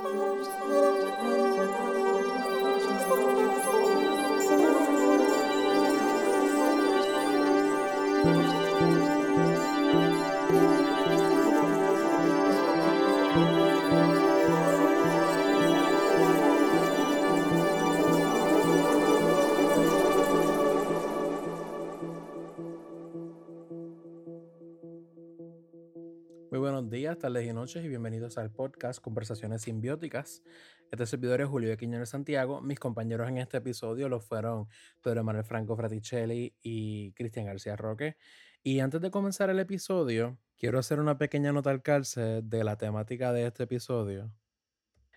Muy tardes y noches y bienvenidos al podcast Conversaciones Simbióticas. Este servidor es Julio Quiñones Santiago. Mis compañeros en este episodio lo fueron Pedro Manuel Franco Fraticelli y Cristian García Roque. Y antes de comenzar el episodio, quiero hacer una pequeña nota al calce de la temática de este episodio.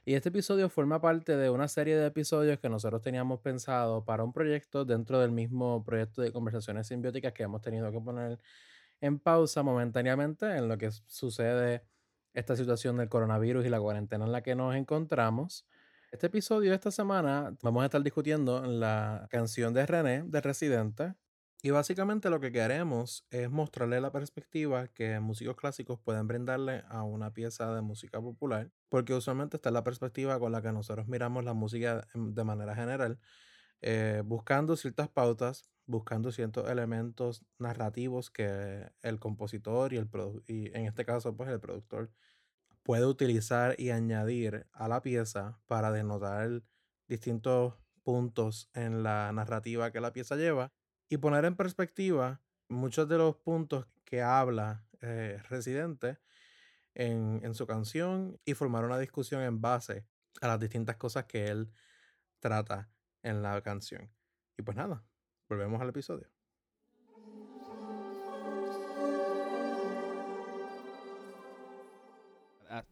Y este episodio forma parte de una serie de episodios que nosotros teníamos pensado para un proyecto dentro del mismo proyecto de conversaciones simbióticas que hemos tenido que poner en pausa momentáneamente en lo que sucede esta situación del coronavirus y la cuarentena en la que nos encontramos. Este episodio de esta semana vamos a estar discutiendo la canción de René, de Residente. Y básicamente lo que queremos es mostrarle la perspectiva que músicos clásicos pueden brindarle a una pieza de música popular, porque usualmente está la perspectiva con la que nosotros miramos la música de manera general, eh, buscando ciertas pautas buscando ciertos elementos narrativos que el compositor y, el y en este caso pues el productor puede utilizar y añadir a la pieza para denotar distintos puntos en la narrativa que la pieza lleva y poner en perspectiva muchos de los puntos que habla eh, Residente en, en su canción y formar una discusión en base a las distintas cosas que él trata en la canción. Y pues nada, Volvemos al episodio.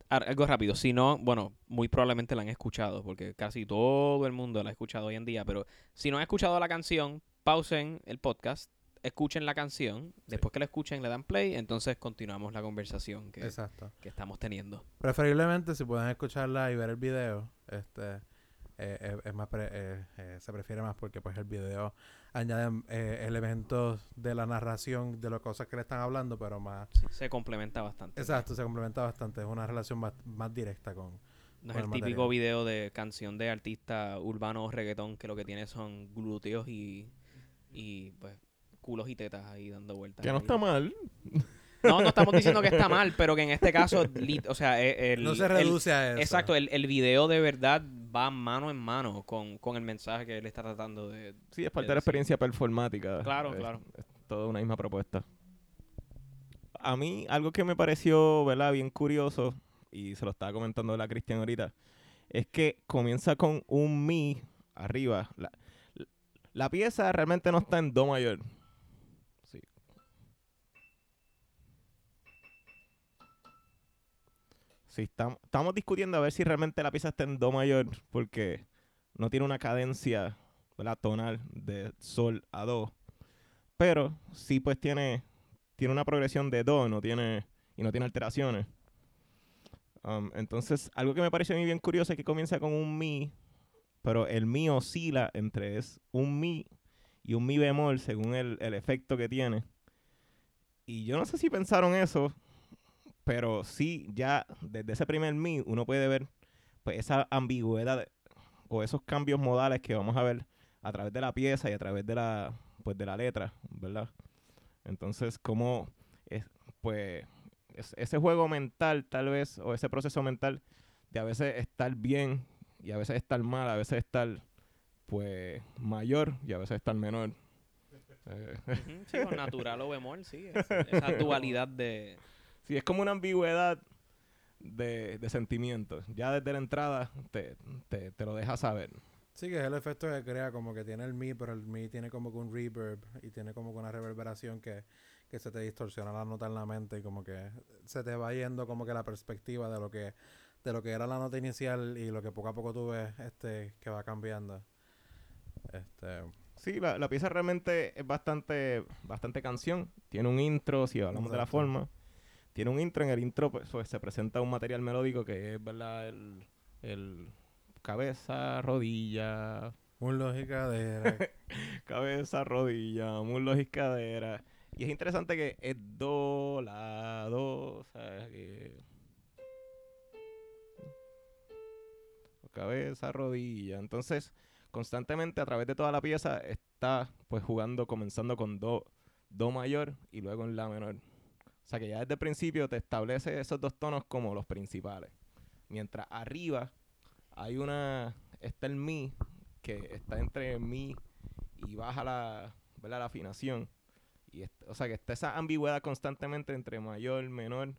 Algo rápido, si no, bueno, muy probablemente la han escuchado, porque casi todo el mundo la ha escuchado hoy en día, pero si no han escuchado la canción, pausen el podcast, escuchen la canción, después que la escuchen le dan play, entonces continuamos la conversación que, que estamos teniendo. Preferiblemente si pueden escucharla y ver el video, este eh, es más eh, eh, se prefiere más porque pues el video añade elementos de la narración de las cosas que le están hablando, pero más... se complementa bastante. Exacto, se complementa bastante. Es una relación más, más directa con... No es el, típico video de canción de artista urbano o reggaetón que lo que tiene son glúteos y, y pues culos y tetas ahí dando vueltas. Que no está mal. No, no estamos diciendo que está mal, pero que en este caso, o sea, e, el, no se reduce a eso. Exacto, el, el video de verdad va mano en mano con, el mensaje que él está tratando de. Sí, es parte de, la experiencia performática. Claro, claro. Es toda una misma propuesta. A mí, algo que me pareció, ¿verdad?, bien curioso, y se lo estaba comentando la Cristian ahorita, es que comienza con un mi arriba. La, la pieza realmente no está en do mayor. Sí, estamos, discutiendo a ver si realmente la pieza está en Do mayor, porque no tiene una cadencia tonal de Sol a Do. Pero sí, pues tiene, tiene una progresión de Do no tiene, y no tiene alteraciones. Um, entonces, algo que me parece mí bien curioso es que comienza con un Mi, pero el Mi oscila entre es un Mi y un Mi bemol según el, el efecto que tiene. Y yo no sé si pensaron eso pero sí, ya desde ese primer mi uno puede ver pues esa ambigüedad o esos cambios modales que vamos a ver a través de la pieza y a través de la pues de la letra, ¿verdad? Entonces, como es, pues ese juego mental tal vez o ese proceso mental de a veces estar bien y a veces estar mal, a veces estar pues mayor y a veces estar menor. sí, o natural o bemol, sí. esa dualidad de, Sí, es como una ambigüedad de, de sentimientos. Ya desde la entrada te, te, te lo deja saber. Sí, que es el efecto que crea, como que tiene el mi, pero el mi tiene como que un reverb y tiene como que una reverberación que, que se te distorsiona la nota en la mente y como que se te va yendo como que la perspectiva de lo que de lo que era la nota inicial y lo que poco a poco tú ves este que va cambiando. Este Sí, la, la pieza realmente es bastante bastante canción, tiene un intro si hablamos de la forma tiene un intro. En el intro pues, pues, se presenta un material melódico que es, ¿verdad? El, cabeza, rodilla. Muslos y cadera. cabeza, rodilla, muslos y cadera. Y es interesante que es do, la, do. Cabeza, rodilla. Entonces, constantemente a través de toda la pieza está pues jugando, comenzando con do, do mayor y luego en la menor. O sea que ya desde el principio te establece esos dos tonos como los principales. Mientras arriba hay una, está el mi, que está entre mi y baja la, ¿verdad? la afinación. Y o sea que está esa ambigüedad constantemente entre mayor, menor,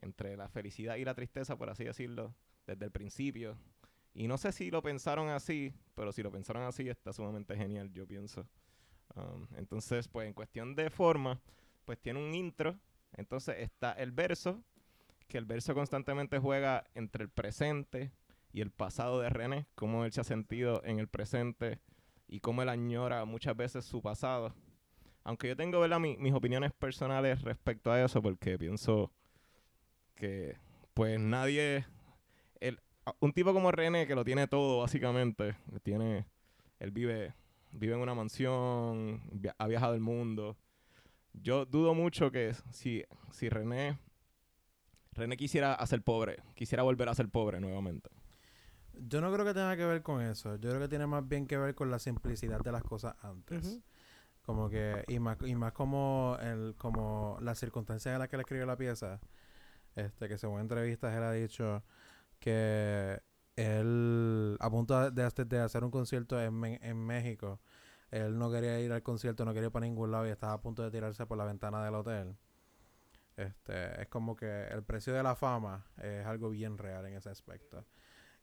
entre la felicidad y la tristeza, por así decirlo, desde el principio. Y no sé si lo pensaron así, pero si lo pensaron así está sumamente genial, yo pienso. Um, entonces, pues en cuestión de forma, pues tiene un intro. Entonces está el verso, que el verso constantemente juega entre el presente y el pasado de René, cómo él se ha sentido en el presente y cómo él añora muchas veces su pasado. Aunque yo tengo ¿verdad? mi- mis opiniones personales respecto a eso, porque pienso que pues nadie... El, un tipo como René, que lo tiene todo básicamente, tiene, él vive, vive en una mansión, ha viajado el mundo. Yo dudo mucho que si, si René, René quisiera hacer pobre, quisiera volver a ser pobre nuevamente. Yo no creo que tenga que ver con eso. Yo creo que tiene más bien que ver con la simplicidad de las cosas antes. Como que, y más, y más como el, como las circunstancias en las que él escribió la pieza. Este, que según entrevistas él ha dicho que él, a punto de, de- de hacer un concierto en, en México, él no quería ir al concierto, no quería ir para ningún lado y estaba a punto de tirarse por la ventana del hotel. Este, es como que el precio de la fama es algo bien real en ese aspecto.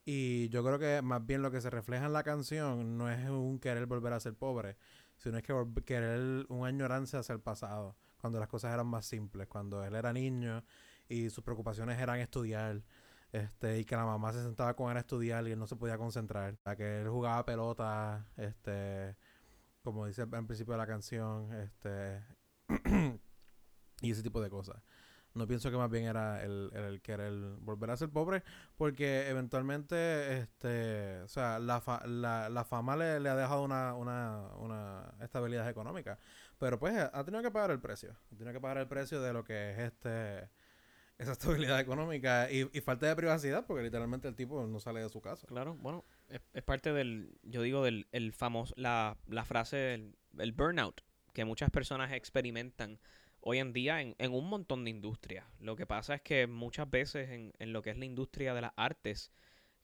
Y yo creo que más bien lo que se refleja en la canción no es un querer volver a ser pobre, sino es que querer una añoranza hacia el pasado, cuando las cosas eran más simples, cuando él era niño y sus preocupaciones eran estudiar, este, y que la mamá se sentaba con él a estudiar y él no se podía concentrar, a que él jugaba pelota, este, como dice al principio de la canción, este, y ese tipo de cosas. No pienso que más bien era el, el, querer volver a ser pobre, porque eventualmente, este, o sea, la, fa- la, la fama le, le ha dejado una, una, una estabilidad económica. Pero pues ha tenido que pagar el precio. Ha tenido que pagar el precio de lo que es este esa estabilidad económica y, y falta de privacidad, porque literalmente el tipo no sale de su casa. Claro, bueno, es, es parte del, yo digo, del el famoso, la, la frase, el, el burnout, que muchas personas experimentan hoy en día en, en un montón de industrias. Lo que pasa es que muchas veces en, en lo que es la industria de las artes,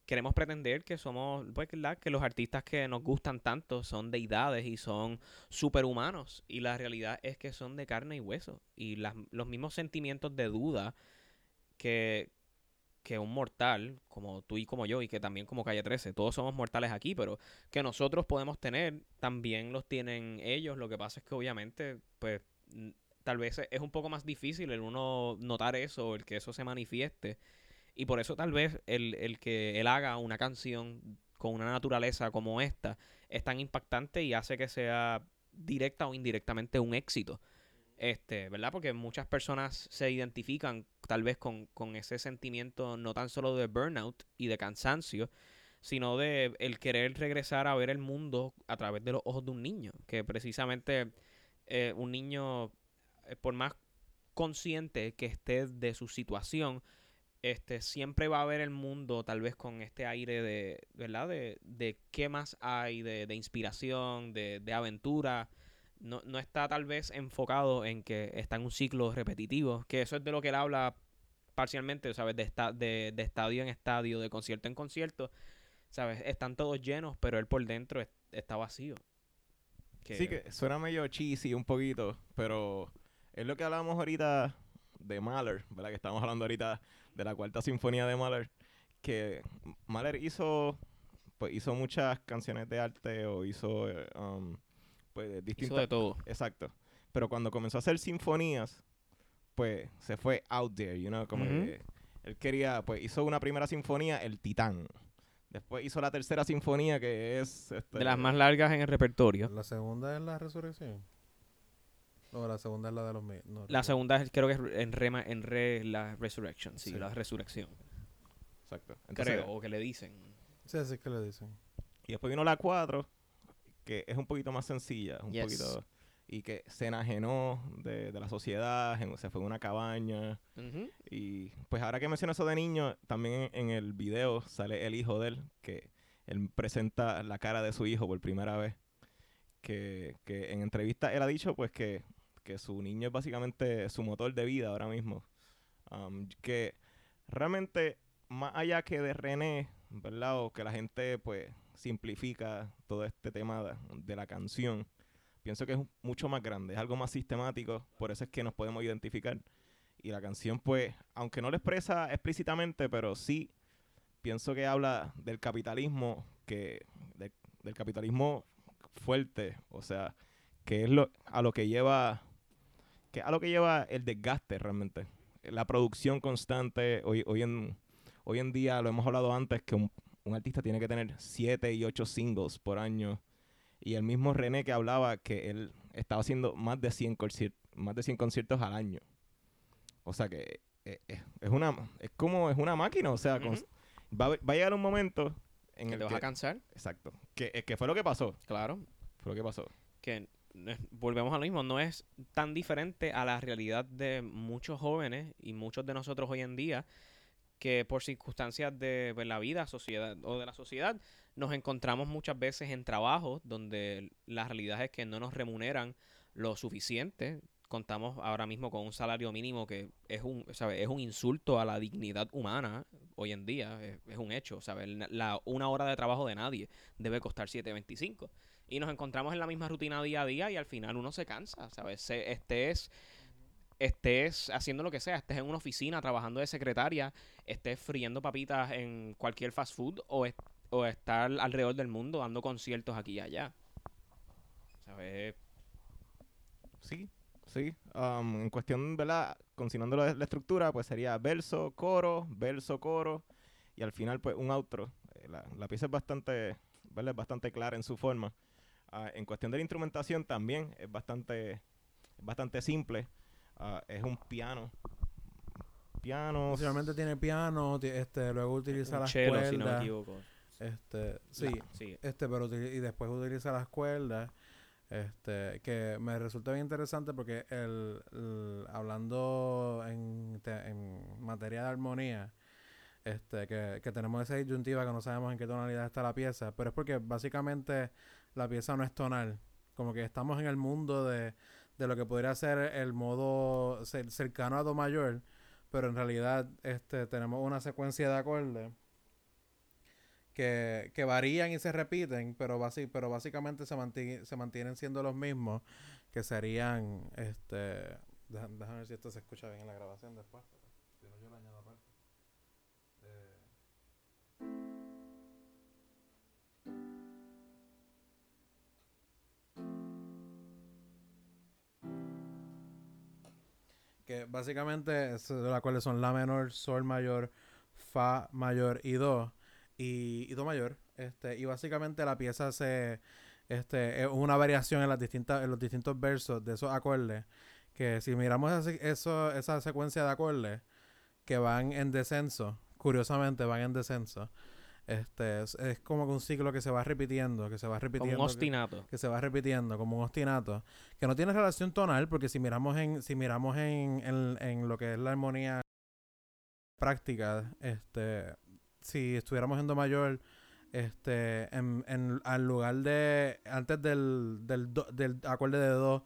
queremos pretender que somos, pues, que los artistas que nos gustan tanto son deidades y son superhumanos. Y la realidad es que son de carne y hueso. Y las, los mismos sentimientos de duda que, que un mortal, como tú y como yo, y que también como Calle 13, todos somos mortales aquí, pero que nosotros podemos tener, también los tienen ellos. Lo que pasa es que obviamente, pues, tal vez es un poco más difícil el uno notar eso, el que eso se manifieste. Y por eso tal vez el, el que él haga una canción con una naturaleza como esta es tan impactante y hace que sea directa o indirectamente un éxito. Este, ¿verdad? Porque muchas personas se identifican tal vez con, con ese sentimiento no tan solo de burnout y de cansancio, sino de el querer regresar a ver el mundo a través de los ojos de un niño. Que precisamente eh, un niño, eh, por más consciente que esté de su situación, este siempre va a ver el mundo tal vez con este aire de, ¿verdad? De, de qué más hay, de, de inspiración, de, de aventura. No, no está tal vez enfocado en que está en un ciclo repetitivo, que eso es de lo que él habla parcialmente, ¿sabes? De, esta, de, de estadio en estadio, de concierto en concierto, ¿sabes? Están todos llenos, pero él por dentro es- está vacío. Sí, que suena medio cheesy un poquito, pero es lo que hablábamos ahorita de Mahler, ¿verdad? Que estamos hablando ahorita de la cuarta sinfonía de Mahler, que Mahler hizo, pues hizo muchas canciones de arte o hizo, eh, um, pues distintas... de todo. Exacto. Pero cuando comenzó a hacer sinfonías, pues se fue out there, you know, como que él quería, pues hizo una primera sinfonía, El Titán. Después hizo la tercera sinfonía, que es... este, De las más largas en el repertorio. La segunda es la resurrección. O la segunda es la de los... no La segunda es, creo que es en re, en re la resurrection, sí, Sí. la resurrección. Exacto. Entonces, creo, o que le dicen. Sí, así que le dicen. Y después vino la 4, que es un poquito más sencilla, un Yes. poquito y que se enajenó de, de la sociedad, en- se fue a una cabaña. Y pues ahora que menciono eso de niño, también en el video sale el hijo de él, que él presenta la cara de su hijo por primera vez. Que, que en entrevista él ha dicho pues que, que su niño es básicamente su motor de vida ahora mismo. Um, que realmente, más allá que de René, ¿verdad? O que la gente pues simplifica todo este tema de, la canción, pienso que es mucho más grande, es algo más sistemático, por eso es que nos podemos identificar. Y la canción, pues, aunque no lo expresa explícitamente, pero sí pienso que habla del capitalismo, que de- del capitalismo fuerte, o sea, que es lo a lo que lleva que a lo que lleva el desgaste realmente. La producción constante, hoy, hoy en hoy en día lo hemos hablado antes que un, un artista tiene que tener siete y ocho singles por año. Y el mismo René que hablaba que él estaba haciendo más de 100 conciertos, más de 100 conciertos al año. O sea que eh, eh, es una es como es una máquina, o sea, va, a- va a llegar un momento en Que el te vas que a cansar, exacto, que, eh, que fue lo que pasó, claro. fue lo que pasó. que volvemos a lo mismo, no es tan diferente a la realidad de muchos jóvenes y muchos de nosotros hoy en día que por circunstancias de pues, la vida sociedad o de la sociedad nos encontramos muchas veces en trabajos donde la realidad es que no nos remuneran lo suficiente. Contamos ahora mismo con un salario mínimo que es un, ¿sabe? es un insulto a la dignidad humana hoy en día, es, es un hecho, ¿sabe? La, una hora de trabajo de nadie debe costar 7.25 y nos encontramos en la misma rutina día a día y al final uno se cansa, ¿sabes? Se- estés, estés haciendo lo que sea, estés en una oficina trabajando de secretaria, estés friendo papitas en cualquier fast food o, o estar alrededor del mundo dando conciertos aquí y allá. ¿Sabes? Sí, sí. Um, en cuestión, ¿verdad? Consignando la, la estructura, pues sería verso, coro, verso, coro. Y al final, pues, un outro. Eh, La, la pieza es bastante, ¿verdad? Es bastante clara en su forma. Ah, en cuestión de la instrumentación también es bastante, es bastante simple. Ah, es un piano. Piano. Principalmente tiene piano, este, luego utiliza Un las cello, si no me cuerdas. equivoco. este, sí, este, pero y después utiliza las cuerdas. Este, que me resulta bien interesante porque el, el- hablando en, te- en materia de armonía, este, que, que tenemos esa disyuntiva que no sabemos en qué tonalidad está la pieza, pero es porque básicamente la pieza no es tonal. Como que estamos en el mundo de, de lo que podría ser el modo cer- cercano a do mayor, pero en realidad este, tenemos una secuencia de acordes que, que varían y se repiten, pero, basi- pero básicamente se, manti- se mantienen siendo los mismos, que serían, este, déjame ver si esto se escucha bien en la grabación después. Que básicamente es- las cuales son la menor, sol mayor, fa mayor y do y, do mayor. Este, y básicamente la pieza se este es una variación en las distintas en los distintos versos de esos acordes que si miramos esa, eso, esa secuencia de acordes que van en descenso, curiosamente van en descenso. Este es, es como que un ciclo que se va repitiendo, que se va Como repitiendo. un que- ostinato. que se va repitiendo como un ostinato que no tiene relación tonal porque si miramos en si miramos en, en, en lo que es la armonía práctica este si estuviéramos en do mayor este en, en al lugar de antes del del, do- del acorde de do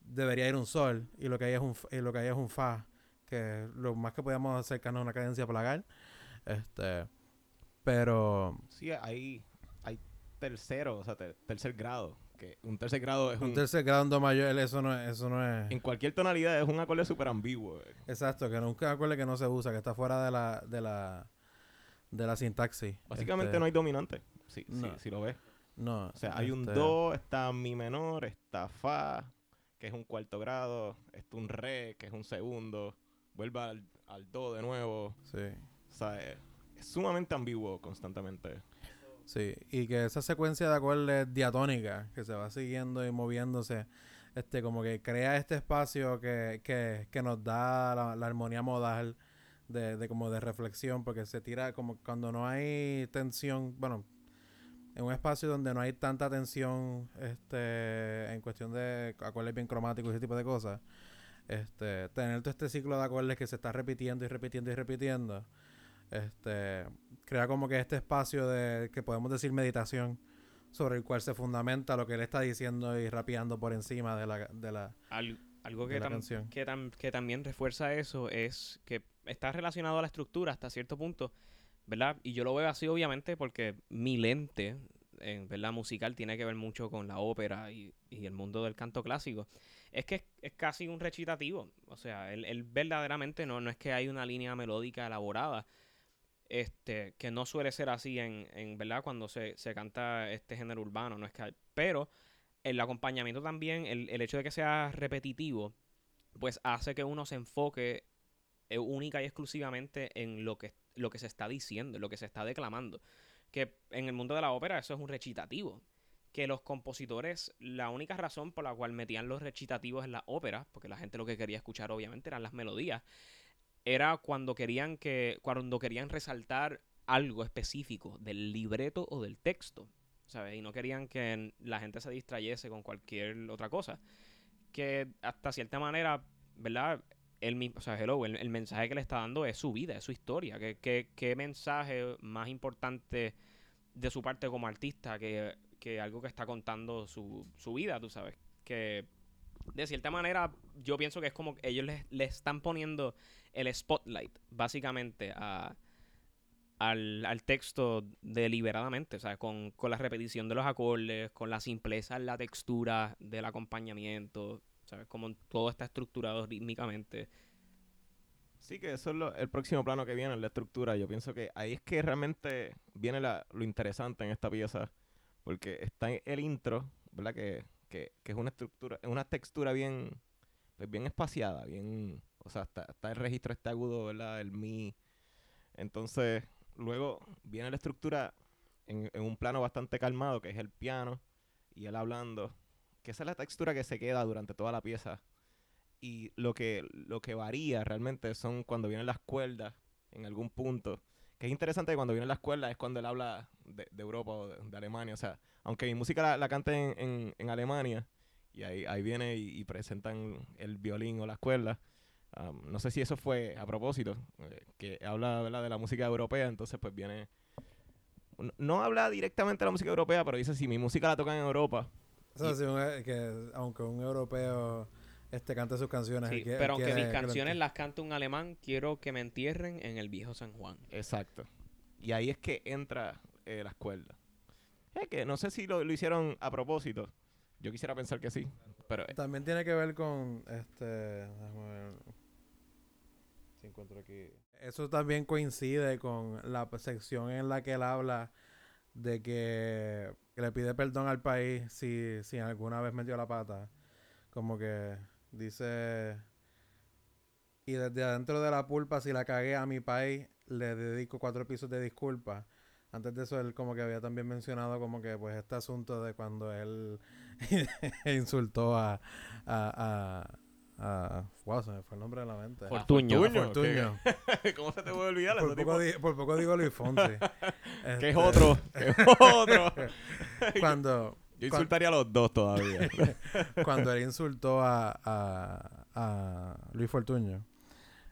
debería ir un sol y lo que hay es un y lo que hay es un fa que lo más que podíamos acercarnos a una cadencia plagal este pero Sí, hay, hay tercero, o sea, ter- tercer grado. Que un tercer grado es un... un tercer grado en do mayor eso no es eso no es en cualquier tonalidad es un acorde súper ambiguo. eh. Exacto, que nunca acuerde que no se usa, que está fuera de la, de la, de la sintaxis. Básicamente Este, no hay dominante, si- no. si lo ves. No. O sea, hay un este, do, está mi menor, está fa, que es un cuarto grado, está un re, que es un segundo, vuelve al, al do de nuevo. Sí, O sea, es, es sumamente ambiguo constantemente. sí. Y que esa secuencia de acordes diatónica, que se va siguiendo y moviéndose, este, como que crea este espacio que, que, que nos da la, armonía modal de, de como de reflexión, porque se tira como cuando no hay tensión, bueno, en un espacio donde no hay tanta tensión este, en cuestión de acordes bien cromáticos y ese tipo de cosas, este, tener todo este ciclo de acordes que se está repitiendo y repitiendo y repitiendo, este, crea como que este espacio de que podemos decir meditación sobre el cual se fundamenta lo que él está diciendo y rapeando por encima de la, de la, algo de que, la tam- que, tam- que también refuerza eso es que está relacionado a la estructura hasta cierto punto, ¿verdad? Y yo lo veo así obviamente porque mi lente, en ¿verdad? Musical tiene que ver mucho con la ópera y, y el mundo del canto clásico. Es que es, es casi un recitativo. O sea, él, él verdaderamente no, no es que hay una línea melódica elaborada. Este, que no suele ser así en, en ¿verdad? Cuando se, se canta este género urbano, no es que pero el acompañamiento también, el, el hecho de que sea repetitivo, pues hace que uno se enfoque eh, única y exclusivamente en lo que, lo que se está diciendo, en lo que se está declamando. Que en el mundo de la ópera eso es un recitativo. Que los compositores, la única razón por la cual metían los recitativos en la ópera, porque la gente lo que quería escuchar obviamente eran las melodías, era cuando querían que, cuando querían resaltar algo específico del libreto o del texto. ¿sabes? Y no querían que la gente se distrayese con cualquier otra cosa. Que hasta cierta manera, ¿verdad? El, o sea, hello, el, el mensaje que le está dando es su vida, es su historia. ¿Qué, qué, qué mensaje más importante de su parte como artista que, que algo que está contando su, su vida, tú sabes? Que de cierta manera yo pienso que es como ellos le, le están poniendo el spotlight, básicamente, a, al, al texto deliberadamente, o sea, con, con la repetición de los acordes, con la simpleza en la textura del acompañamiento, ¿sabes? Como todo está estructurado rítmicamente. Sí, que eso es lo- el próximo plano que viene, la estructura. Yo pienso que ahí es que realmente viene la- lo interesante en esta pieza, porque está el intro, ¿verdad? Que, que, que es una estructura, es una textura bien, pues bien espaciada, bien, o sea, está, está el registro este agudo, ¿verdad? El mi. Entonces, luego viene la estructura en, en un plano bastante calmado, que es el piano, y él hablando, que esa es la textura que se queda durante toda la pieza y lo que, lo que varía realmente son cuando vienen las cuerdas en algún punto. Que es interesante que cuando vienen las cuerdas es cuando él habla de, de Europa o de, de Alemania. O sea, aunque mi música la, la cante en, en, en Alemania y ahí, ahí viene y, y presentan el violín o las cuerdas. um, no sé si eso fue a propósito, eh, que habla ¿verdad? de la música europea, entonces pues viene... No, no habla directamente de la música europea, pero dice si mi música la tocan en Europa, O sea, si un- que aunque un europeo este cante sus canciones, Sí, pero aunque mis canciones las cante un alemán, quiero que me entierren en el viejo San Juan. Exacto. Y ahí es que entra eh, las cuerdas. Es que no sé si lo, lo hicieron a propósito. Yo quisiera pensar que sí. Pero eh, También tiene que ver con este. déjame ver si encuentro aquí. Eso también coincide con la sección en la que él habla de que, que le pide perdón al país si, si alguna vez metió la pata. Como que dice. Y desde adentro de la pulpa, si la cagué a mi país, le dedico cuatro pisos de disculpas. Antes de eso, él como que había también mencionado como que pues este asunto de cuando él insultó a, a, a, a- wow, se me fue el nombre de la mente. Fortuño. Fortuño, Fortuño. ¿qué- ¿Cómo se te puede olvidar? por, poco tipo- di- por poco digo Luis Fonsi. Que Este, es otro. que es otro. Cuando, Yo insultaría a los dos todavía. cuando él insultó a, a, a Luis Fortuño.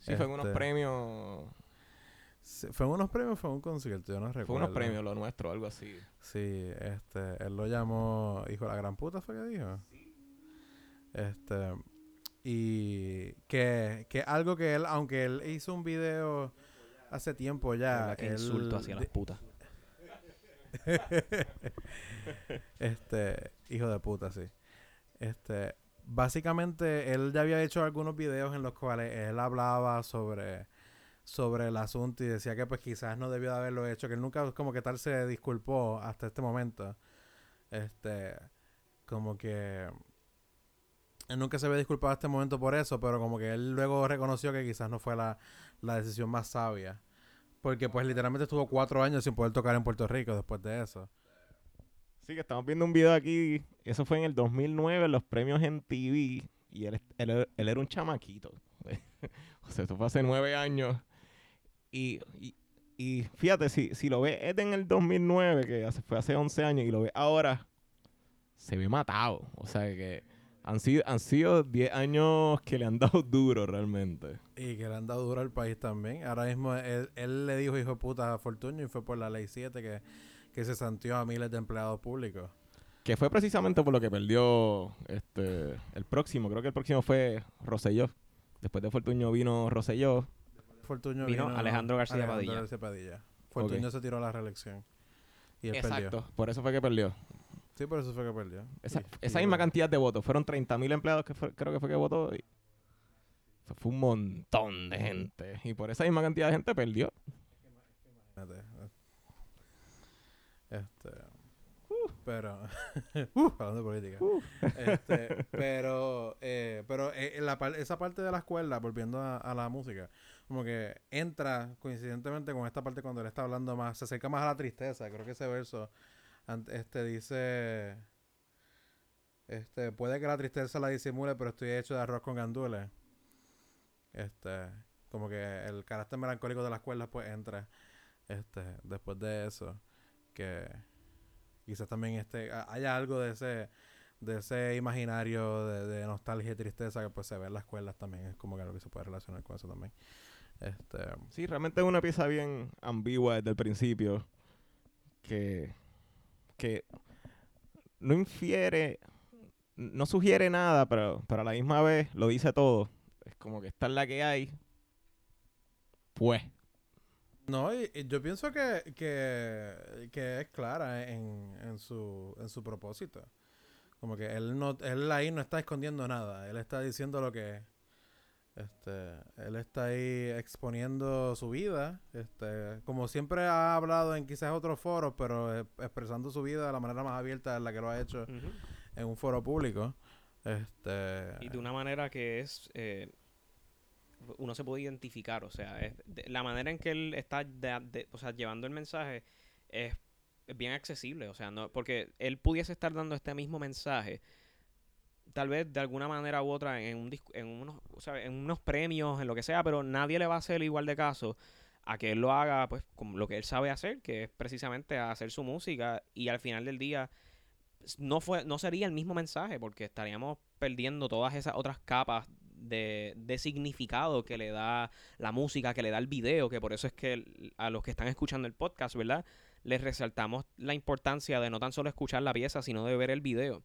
Sí, fue en unos Este, premios. ¿Fue en unos premios fue en un concierto? Yo no recuerdo. Fue unos premios, lo nuestro, algo así. Sí, este, él lo llamó hijo de la gran puta, fue que dijo. Este, y que, que algo que él, aunque él hizo un video hace tiempo ya. ¿Verdad que él insulto hacia las putas. este, hijo de puta, sí. Este, básicamente él ya había hecho algunos videos en los cuales él hablaba sobre sobre el asunto y decía que pues quizás no debió de haberlo hecho, que él nunca como que tal se disculpó hasta este momento. Este, como que él nunca se había disculpado hasta este momento por eso, pero como que él luego reconoció que quizás no fue la, la decisión más sabia. Porque pues literalmente estuvo cuatro años sin poder tocar en Puerto Rico después de eso. Sí, que estamos viendo un video aquí. Eso fue en el 2009, en los premios en TV. Y él, él, él era un chamaquito. o sea, esto fue hace nueve años. Y, y fíjate, si, si lo ves es en el 2009, que fue hace 11 años, y lo ves ahora, se ve matado. O sea que han sido, han sido 10 años que le han dado duro realmente. Y que le han dado duro al país también. Ahora mismo él, él le dijo hijo de puta a Fortuño y fue por la ley 7 que, que se santió a miles de empleados públicos. Que fue precisamente por lo que perdió este el próximo. Creo que el próximo fue Rosselló. Después de Fortuño vino Rosselló. Fortuño Vino Alejandro García Padilla. García Padilla. Fortuño Ok. se tiró a la reelección. Y él perdió. Exacto. Por eso fue que perdió. Sí, por eso fue que perdió. Esa, misma cantidad de votos. Fueron 30.000 empleados que fue- creo que fue que votó. y fue- un montón de gente. Y por esa misma cantidad de gente perdió. imagínate. Este. Pero. uh, hablando de política. Este, pero. eh, pero eh, la par- esa parte de la escuela, volviendo a, a la música, como que entra coincidentemente con esta parte cuando él está hablando más. Se acerca más a la tristeza. Creo que ese verso. Este dice. Este, puede que la tristeza la disimule, pero estoy hecho de arroz con gandules. Este, como que el carácter melancólico de la escuela pues entra este después de eso que quizás también este ha- haya algo de ese de ese imaginario de, de nostalgia y tristeza que pues se ve en las escuelas también es como que algo que se puede relacionar con eso también este Sí, realmente es una pieza bien ambigua desde el principio. Que, que no infiere, no sugiere nada, pero, a la misma vez lo dice todo. Es como que esta es la que hay. Pues. no y, yo pienso que, que, que es clara en, en su en su propósito como que él no él ahí no está escondiendo nada él está diciendo lo que Este, él está ahí exponiendo su vida, este, como siempre ha hablado en quizás otros foros, pero eh, expresando su vida de la manera más abierta en la que lo ha hecho en un foro público. Este, Y de una manera que es. eh, uno se puede identificar, o sea, es de- la manera en que él está de- de- o sea, llevando el mensaje es, es bien accesible, o sea, no porque él pudiese estar dando este mismo mensaje, tal vez de alguna manera u otra en, un, en, unos, o sea, en unos premios, en lo que sea, pero nadie le va a hacer igual de caso a que él lo haga, pues, con lo que él sabe hacer, que es precisamente hacer su música y al final del día no fue no sería el mismo mensaje porque estaríamos perdiendo todas esas otras capas de, de significado que le da la música, que le da el video, que por eso es que a los que están escuchando el podcast, ¿verdad? Les resaltamos la importancia de no tan solo escuchar la pieza, sino de ver el video.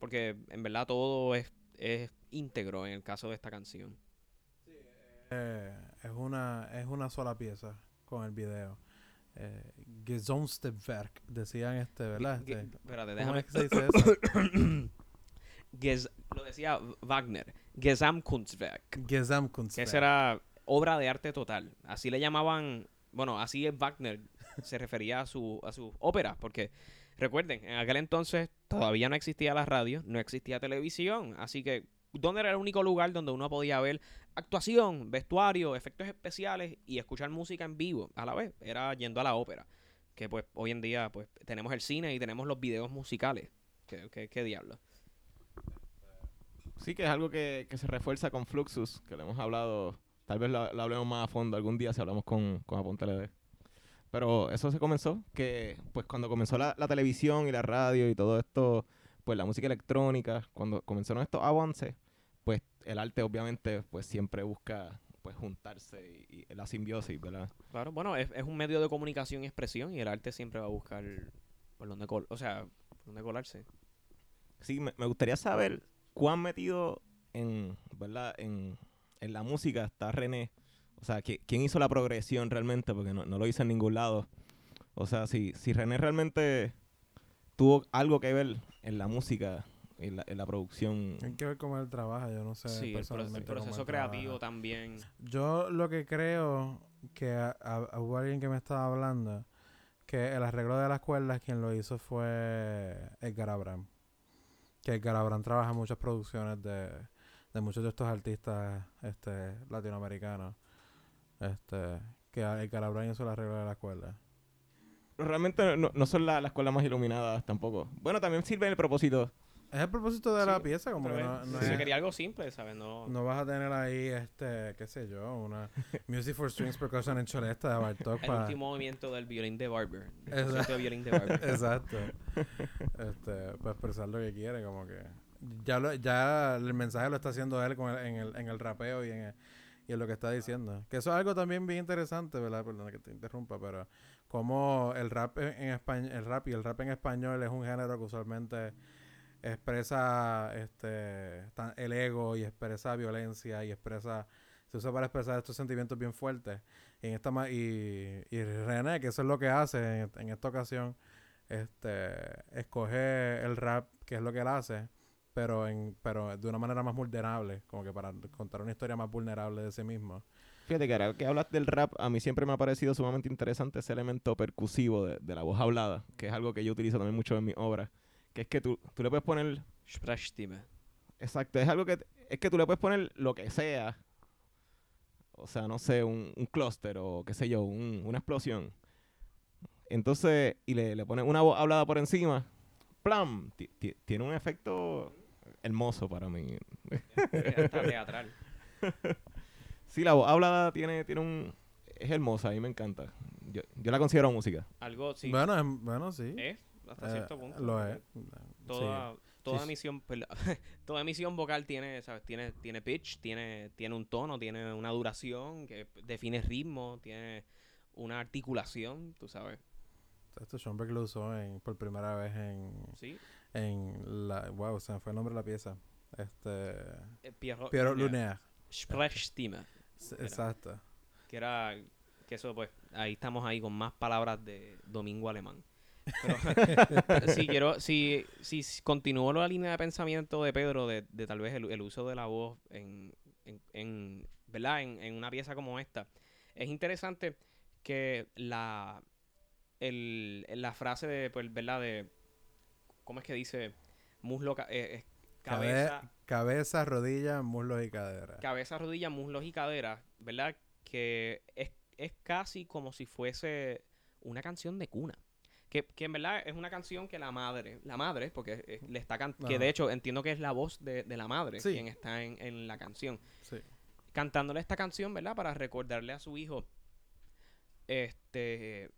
Porque en verdad todo es, es íntegro en el caso de esta canción. eh, es una es una sola pieza con el video. Eh, Gesonstwerk, decían este, ¿verdad? Ge- Este, espérate, ¿Cómo déjame. es que se dice eso? Ges- lo decía Wagner, Gesamtkunstwerk. Que Gesamtkunstwerk. esa era obra de arte total. Así le llamaban, bueno, así es Wagner, se refería a su, a sus óperas, porque recuerden, en aquel entonces todavía no existía la radio, no existía televisión, así que ¿dónde era el único lugar donde uno podía ver actuación, vestuario, efectos especiales y escuchar música en vivo a la vez? Era yendo a la ópera, que pues hoy en día pues tenemos el cine y tenemos los videos musicales. ¿Qué, qué, qué diablo? Sí, que es algo que, que se refuerza con Fluxus, que le hemos hablado, tal vez lo, lo hablemos más a fondo algún día si hablamos con, con Aponte LD. Pero eso se comenzó, que pues cuando comenzó la, la televisión y la radio y todo esto, pues la música electrónica, cuando comenzaron estos avances, pues el arte obviamente pues siempre busca pues juntarse y, y la simbiosis, ¿verdad? Claro, bueno, es, es un medio de comunicación y expresión y el arte siempre va a buscar por dónde col o sea, por dónde colarse. Sí, me, me gustaría saber cuán metido en, ¿verdad? En, en la música está René. O sea, ¿qui- ¿quién hizo la progresión realmente? Porque no, no lo hizo en ningún lado. O sea, si, si René realmente tuvo algo que ver en la música, en la, en la producción. Hay que ver cómo él trabaja, yo no sé. Sí, el, proceso él creativo trabaja. también. Yo lo que creo que a- a- hubo alguien que me estaba hablando que el arreglo de las cuerdas quien lo hizo fue Edgar Abraham. Que Edgar Abraham trabaja en muchas producciones de, de muchos de estos artistas este, latinoamericanos. Este, que a- Edgar Abraham hizo el arreglo de las cuerdas. Realmente no, no son la- las escuelas más iluminadas tampoco. Bueno, también sirve el propósito Es el propósito de la pieza, como que es- no, no se es- quería algo simple, ¿sabes? No, no vas a tener ahí, este, qué sé yo, una Music for Strings Percussion en cholesta de Bartok el para... último movimiento del violín de Barber. El Exacto. concierto de violín de Barber. Exacto. este, para expresar lo que quiere, como que... Ya, lo, ya el mensaje lo está haciendo él con el- en, el, en el rapeo y en, el- y en lo que está diciendo. Que eso es algo también bien interesante, ¿verdad? Perdona que te interrumpa, pero como el rap en, español, el rap y el rap en español es un género que usualmente expresa este el ego y expresa violencia y expresa se usa para expresar estos sentimientos bien fuertes y esta y, y René que eso es lo que hace en, en esta ocasión este escoge el rap que es lo que él hace pero en pero de una manera más vulnerable como que para contar una historia más vulnerable de sí mismo Fíjate que ahora que hablas del rap, a mí siempre me ha parecido sumamente interesante ese elemento percusivo de, de la voz hablada, que es algo que yo utilizo también mucho en mis obras. Que es que tú, tú le puedes poner. Sprechstimme. Exacto, es algo que. Es que tú le puedes poner lo que sea. O sea, no sé, un, un clúster o qué sé yo, un- una explosión. Entonces, y le, le pones una voz hablada por encima. ¡Plam! Ti- ti- Tiene un efecto hermoso para mí. Hasta teatral. Sí, la voz hablada tiene, tiene un... Es hermosa, a mí me encanta. Yo, yo la considero música. Algo, sí. bueno es- bueno sí es, hasta Eh, cierto punto. lo es Toda, toda Sí. emisión, perdón, toda emisión vocal tiene, ¿sabes? Tiene, tiene pitch, tiene, tiene un tono, tiene una duración que define ritmo, tiene una articulación, tú sabes. Sí. esto Schoenberg lo usó en, por primera vez en Sí. En la wow se me fue el nombre de la pieza. Este Eh, Pierrot, Pierrot Lunaire. Sprechstimme. Exacto. Que era que eso pues ahí estamos ahí con más palabras de domingo alemán. Pero si quiero si, si si continúo la línea de pensamiento de Pedro de, de tal vez el, el uso de la voz en, en, en- verdad en, en una pieza como esta. Es interesante que la el, la frase de pues verdad de cómo es que dice muslo eh, Cabe- cabeza cabeza rodilla muslos y cadera cabeza, rodilla, muslos y caderas, ¿verdad? Que es, es casi como si fuese una canción de cuna. Que, que en verdad es una canción que la madre, la madre, porque eh, le está cantando, que de hecho entiendo que es la voz de, de la madre Sí. quien está en, en la canción, sí cantándole esta canción, ¿verdad? Para recordarle a su hijo, este,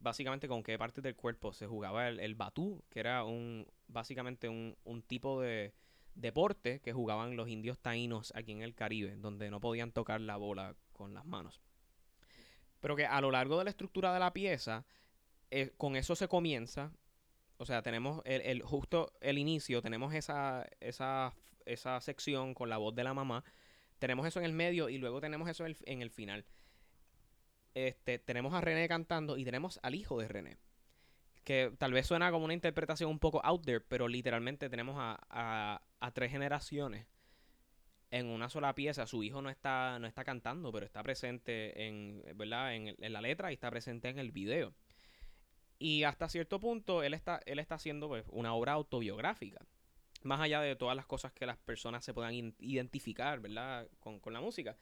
básicamente con qué parte del cuerpo se jugaba el, el batú, que era un, básicamente un, un tipo de deporte que jugaban los indios taínos aquí en el Caribe, donde no podían tocar la bola con las manos. Pero que a lo largo de la estructura de la pieza, eh, con eso se comienza. O sea, tenemos el, el- justo el inicio, tenemos esa, esa, esa sección con la voz de la mamá. Tenemos eso en el medio y luego tenemos eso en el, en el final. Este, tenemos a René cantando y tenemos al hijo de René. Que tal vez suena como una interpretación un poco out there, pero literalmente tenemos a, a- tres generaciones en una sola pieza. Su hijo no está, no está cantando, pero está presente en, ¿verdad? En, en la letra y está presente en el video. Y hasta cierto punto él está, él está haciendo pues, una obra autobiográfica. Más allá de todas las cosas que las personas se puedan identificar, ¿verdad? Con, con la música.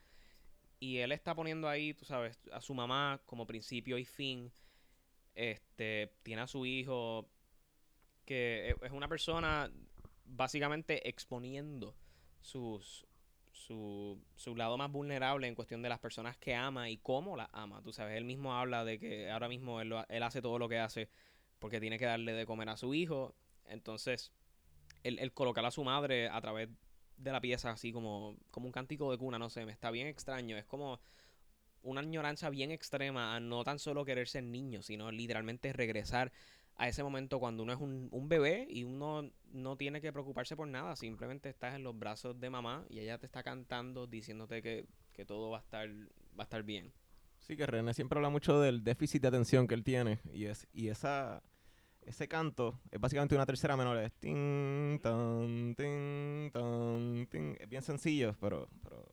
Y él está poniendo ahí, tú sabes, a su mamá como principio y fin. Este, tiene a su hijo, que e- es una persona básicamente exponiendo sus, su, su lado más vulnerable en cuestión de las personas que ama y cómo las ama. Tú sabes, él mismo habla de que ahora mismo él, lo- él hace todo lo que hace porque tiene que darle de comer a su hijo. Entonces, el, el colocar a su madre a través de la pieza así como, como un cántico de cuna, no sé, me está bien extraño. Es como una añoranza bien extrema a no tan solo querer ser niño, sino literalmente regresar a ese momento cuando uno es un, un bebé y uno no tiene que preocuparse por nada, simplemente estás en los brazos de mamá y ella te está cantando diciéndote que, que todo va a estar va a estar bien. Sí, que René siempre habla mucho del déficit de atención que él tiene. Y es y esa ese canto es básicamente una tercera menor. Es tin, tan, tin, tan, tin. Es bien sencillo, pero, pero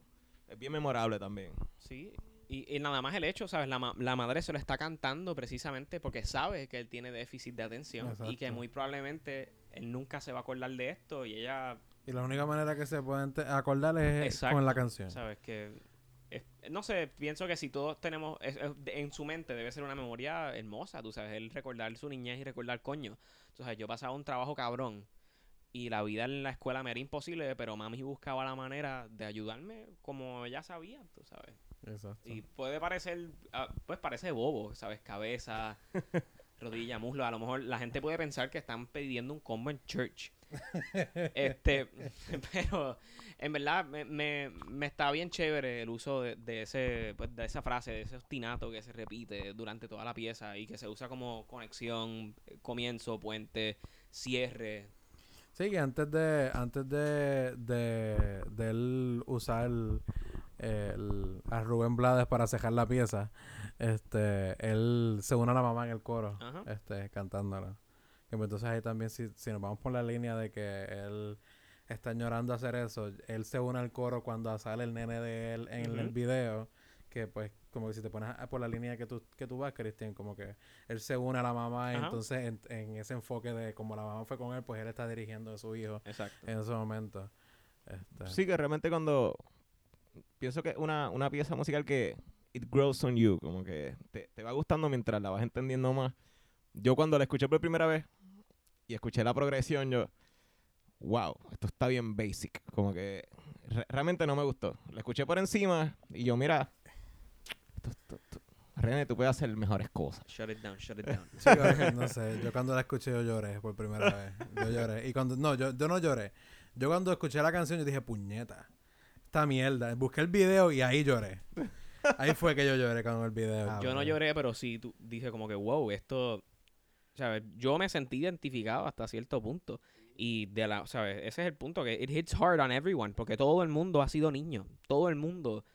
es bien memorable también. Sí, y, y nada más el hecho, ¿sabes? La, ma- la madre se lo está cantando precisamente porque sabe que él tiene déficit de atención y que Exacto. muy probablemente él nunca se va a acordar de esto y ella y la única manera que se pueden acordar es Exacto. con la canción ¿Sabes? Que. Es- no sé, pienso que si todos tenemos. es- es- de- en su mente debe ser una memoria hermosa, tú sabes. Él recordar su niñez y recordar coño. Sabes, yo pasaba un trabajo cabrón. y la vida en la escuela me era imposible, pero mami buscaba la manera de ayudarme como ella sabía, tú sabes. Exacto. Y puede parecer, ah, pues parece bobo, ¿sabes? Cabeza, rodilla, muslo. A lo mejor la gente puede pensar que están pidiendo un combo en church. Este, pero en verdad me, me, me está bien chévere el uso de, de ese, pues, de esa frase, de ese ostinato que se repite durante toda la pieza y que se usa como conexión, eh, comienzo, puente, cierre. Sí, que antes de, antes de, de, de él usar el, el- a Rubén Blades para cejar la pieza, este, él se une a la mamá en el coro, Ajá. este, cantándola. Pues entonces ahí también, si, si nos vamos por la línea de que él está llorando hacer eso, él se une al coro cuando sale el nene de él en el video, que pues como que si te pones a- por la línea que tú, que tú vas, Cristian, como que él se une a la mamá y Ajá. entonces en, en ese enfoque de como la mamá fue con él, pues él está dirigiendo a su hijo Exacto. en ese momento. Este, Sí, que realmente cuando pienso que una, una pieza musical que it grows on you, como que te, te va gustando mientras la vas entendiendo más. Yo cuando la escuché por primera vez y escuché la progresión, yo, wow, esto está bien basic, como que re- realmente no me gustó. La escuché por encima y yo, mira, esto, esto- esto- René, tú puedes hacer mejores cosas. Shut it down, shut it down. sí, yo- no sé, yo cuando la escuché yo lloré por primera vez. Yo lloré. Y cuando, no, yo, yo no lloré. Yo cuando escuché la canción yo dije, puñeta, esta mierda. Busqué el video y ahí lloré. Ahí fue que yo lloré con el video. Ah, Yo no bueno. lloré, pero sí tú, dije como que, wow, esto, ¿sabes? Yo me sentí identificado hasta cierto punto. Y de la, ¿sabes? Ese es el punto, que it hits hard on everyone, porque todo el mundo ha sido niño. Todo el mundo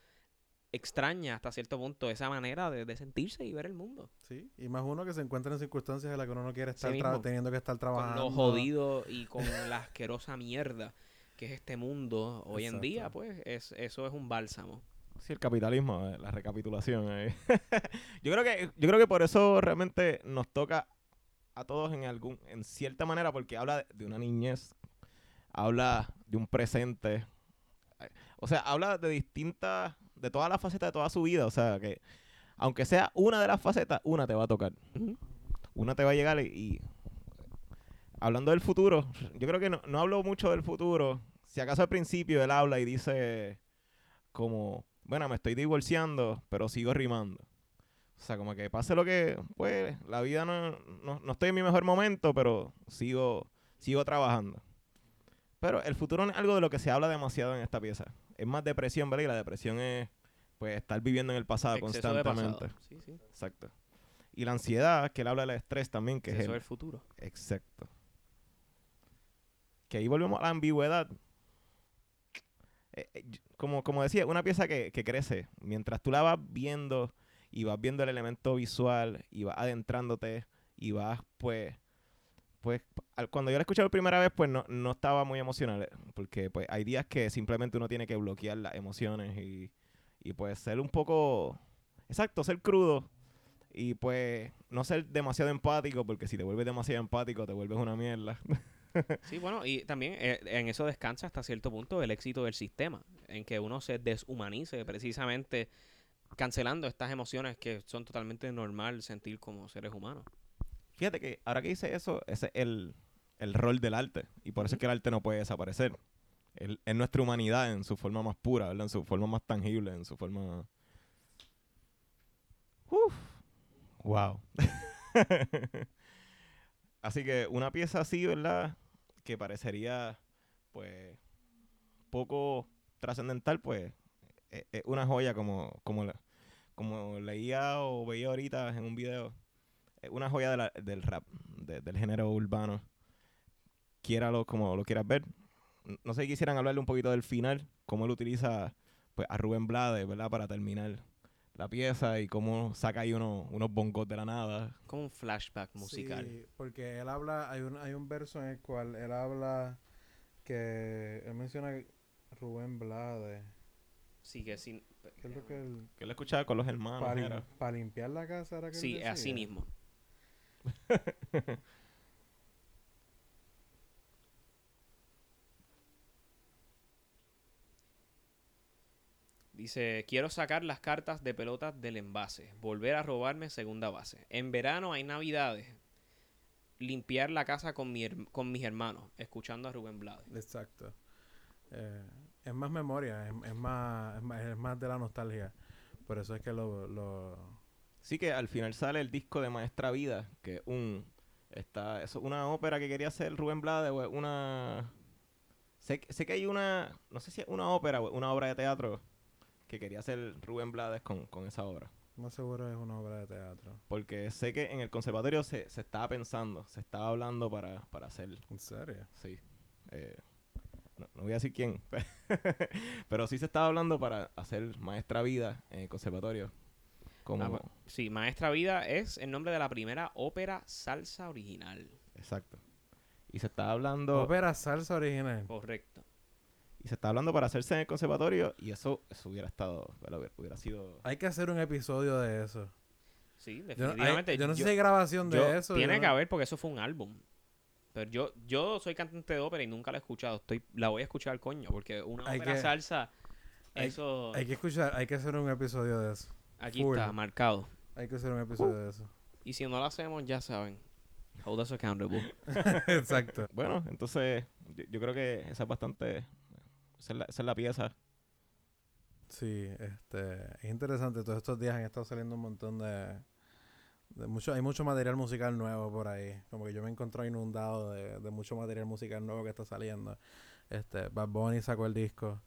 extraña hasta cierto punto esa manera de, de sentirse y ver el mundo. Sí, y más uno que se encuentra en circunstancias en las que uno no quiere estar teniendo que estar Con trabajando. lo jodido y con la asquerosa mierda que es este mundo hoy en día, pues es, eso es un bálsamo. Sí, el capitalismo, eh, la recapitulación. eh. yo creo que yo creo que por eso realmente nos toca a todos en algún en cierta manera porque habla de, una niñez, habla de un presente. O sea, habla de distintas de todas las facetas de toda su vida, o sea, que aunque sea una de las facetas, una te va a tocar. Una te va a llegar y, y- hablando del futuro, yo creo que no, no hablo mucho del futuro. Si acaso al principio él habla y dice como, bueno, me estoy divorciando, pero sigo rimando. O sea, como que pase lo que, pues, la vida no, no, no estoy en mi mejor momento, pero sigo, sigo trabajando. Pero el futuro no es algo de lo que se habla demasiado en esta pieza. Es más depresión, ¿verdad? Y la depresión es, pues, estar viviendo en el pasado Exceso constantemente. pasado. Sí, sí. Exacto. Y la ansiedad, que él habla del estrés también, que es Eso el, es el futuro. Exacto. Que ahí volvemos a la ambigüedad. Eh, eh, como, como decía, una pieza que, que crece. Mientras tú la vas viendo y vas viendo el elemento visual y vas adentrándote y vas, pues, pues, cuando yo la escuché por primera vez, pues no, no estaba muy emocional. Porque pues hay días que simplemente uno tiene que bloquear las emociones y, y pues ser un poco, exacto, ser crudo y pues no ser demasiado empático, porque si te vuelves demasiado empático te vuelves una mierda. Sí, bueno, y también eh, en eso descansa hasta cierto punto el éxito del sistema, en que uno se deshumanice precisamente cancelando estas emociones que son totalmente normal sentir como seres humanos. Fíjate que ahora que dice eso, ese es el, el rol del arte. Y por eso es que el arte no puede desaparecer. El- es nuestra humanidad en su forma más pura, ¿verdad? En su forma más tangible, en su forma... Uf. Wow. así que una pieza así, ¿verdad? Que parecería, pues, poco trascendental, pues, es, es una joya como, como, la- como leía o veía ahorita en un video es una joya de la- del rap, de- del género urbano. Quiéralo como lo quieras ver. No sé si quisieran hablarle un poquito del final, cómo él utiliza pues, a Rubén Blades, ¿verdad? Para terminar la pieza y cómo saca ahí uno- unos bongos de la nada. Como un flashback musical. Sí, porque él habla, hay un, hay un verso en el cual él habla que él menciona Rubén Blades. Sí, que sin... ¿Qué es lo que él... Que él escuchaba con los hermanos. Para, limpiar la casa era que él Sí, así decía? mismo. Dice, quiero sacar las cartas de pelotas del envase, volver a robarme segunda base. En verano hay navidades. limpiar la casa con, mi her- con mis hermanos, escuchando a Rubén Blades. Exacto. Eh, es más memoria, es, es más, es más, es más de la nostalgia. Por eso es que lo, lo Sí que al final sale el disco de Maestra Vida, que es un está es una ópera que quería hacer Rubén Blades una sé, que- sé que hay una no sé si es una ópera o es una obra de teatro que quería hacer Rubén Blades con, con esa obra. más seguro es una obra de teatro. Porque sé que en el conservatorio se, se estaba pensando, se estaba hablando para, para hacer, ¿En serio? sí. eh, no, no voy a decir quién, pero sí se estaba hablando para hacer Maestra Vida en el conservatorio. Como, Ah, bueno. Sí, Maestra Vida es el nombre de la primera ópera salsa original. Exacto. Y se estaba hablando... Ópera salsa original. Correcto. Y se está hablando para hacerse en el conservatorio y eso, eso hubiera estado, hubiera, hubiera sido... Hay que hacer un episodio de eso. Sí, Yo, no- hay- definitivamente. yo no sé yo- si hay grabación de yo- eso. Tiene que no- haber porque eso fue un álbum. Pero yo, yo soy cantante de ópera y nunca la he escuchado. Estoy, la voy a escuchar, coño, porque una Hay ópera que- salsa, hay- eso Hay que escuchar, hay que hacer un episodio de eso. aquí full. está marcado. Hay que hacer un episodio de eso. Y si no lo hacemos, ya saben. Hold us accountable. Exacto. Bueno, entonces yo, yo creo que esa es bastante... Esa es la, esa es la pieza. Sí, este, es interesante. Todos estos días han estado saliendo un montón de mucho, hay mucho material musical nuevo por ahí. Como que yo me encontré inundado de, de mucho material musical nuevo que está saliendo. Este, Bad Bunny sacó el disco.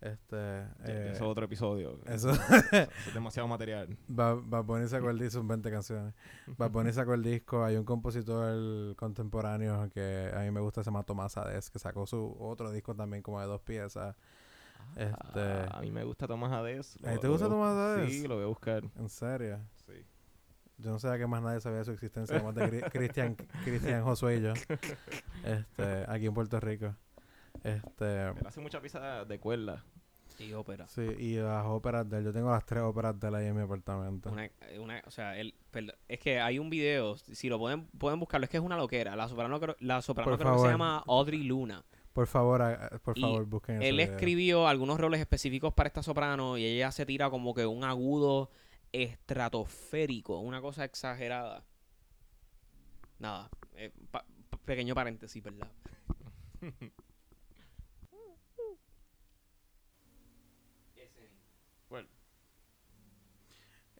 Este, eh, eso es otro episodio. eso, Eso es demasiado material. Bad, Bad Bunny sacó el disco, son 20 canciones. Bad Bunny sacó el disco, hay un compositor contemporáneo que a mí me gusta, se llama Tomás Ades, que sacó su otro disco también como de dos piezas. Este- Ah, a mí me gusta Tomás Hades. ¿A ti te gusta Tomás Hades? Sí, lo voy a buscar. En serio. Yo no sabía que más nadie sabía de su existencia, además de Cri- Cristian, Cristian Josué y yo. Este, aquí en Puerto Rico. Este, Él hace mucha pieza de cuerda. y ópera. sí, y las óperas de él. Yo tengo las tres óperas de él ahí en mi apartamento. Una, una, o sea, él, es que hay un video, si lo pueden, pueden buscarlo, es que es una loquera. La soprano, la soprano creo que se llama Audrey Luna. Por favor, por Y favor, busquen ese Él video. escribió algunos roles específicos para esta soprano y ella se tira como que un agudo estratosférico, una cosa exagerada. Nada, eh, pa- pa- pequeño paréntesis, ¿verdad? Bueno,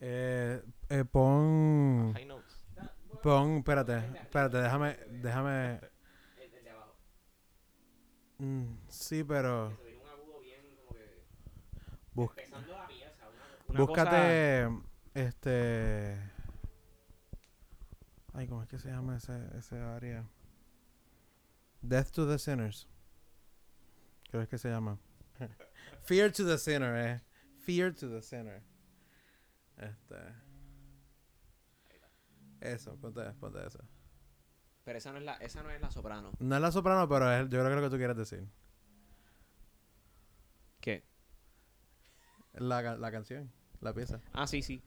Eh, eh, pon, high notes. pon, espérate, espérate, déjame, déjame. Mm, sí, pero bus- búscate, este, ay, ¿cómo es que se llama ese, ese área? Death to the Sinners. Creo que se llama. Fear to the Sinner, eh. Fear to the Sinner. Este. Eso, ponte, ponte eso. Pero esa no es la, esa no es la soprano. No es la soprano, pero es, yo creo que es lo que tú quieres decir. ¿Qué? La, la canción, la pieza. Ah, sí, sí.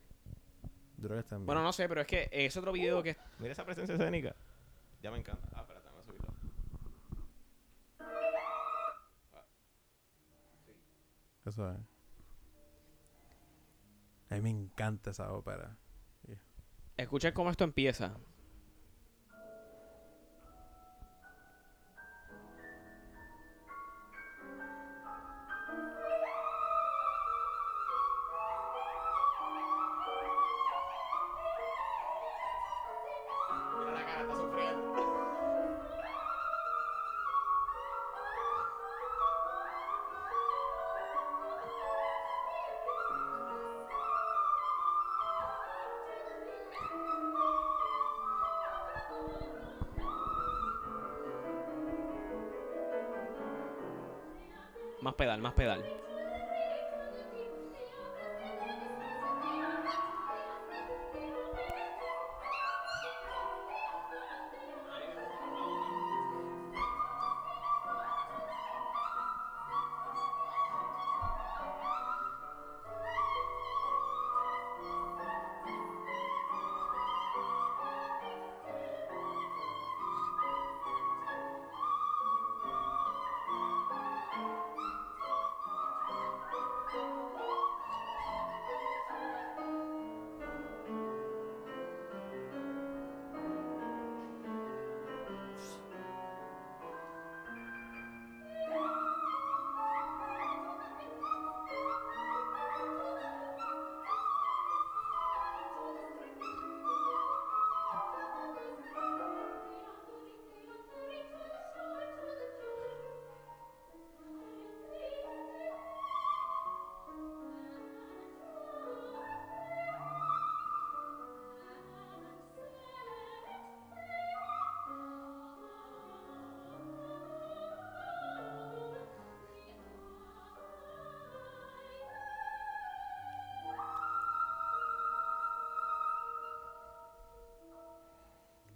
Está en Bueno, no sé, pero es que es otro video que... Mira esa presencia escénica. Ya me encanta. Ah, espérate, vamos a subirlo. Eso es. A mí me encanta esa ópera. Escuchen cómo esto empieza. Pedal,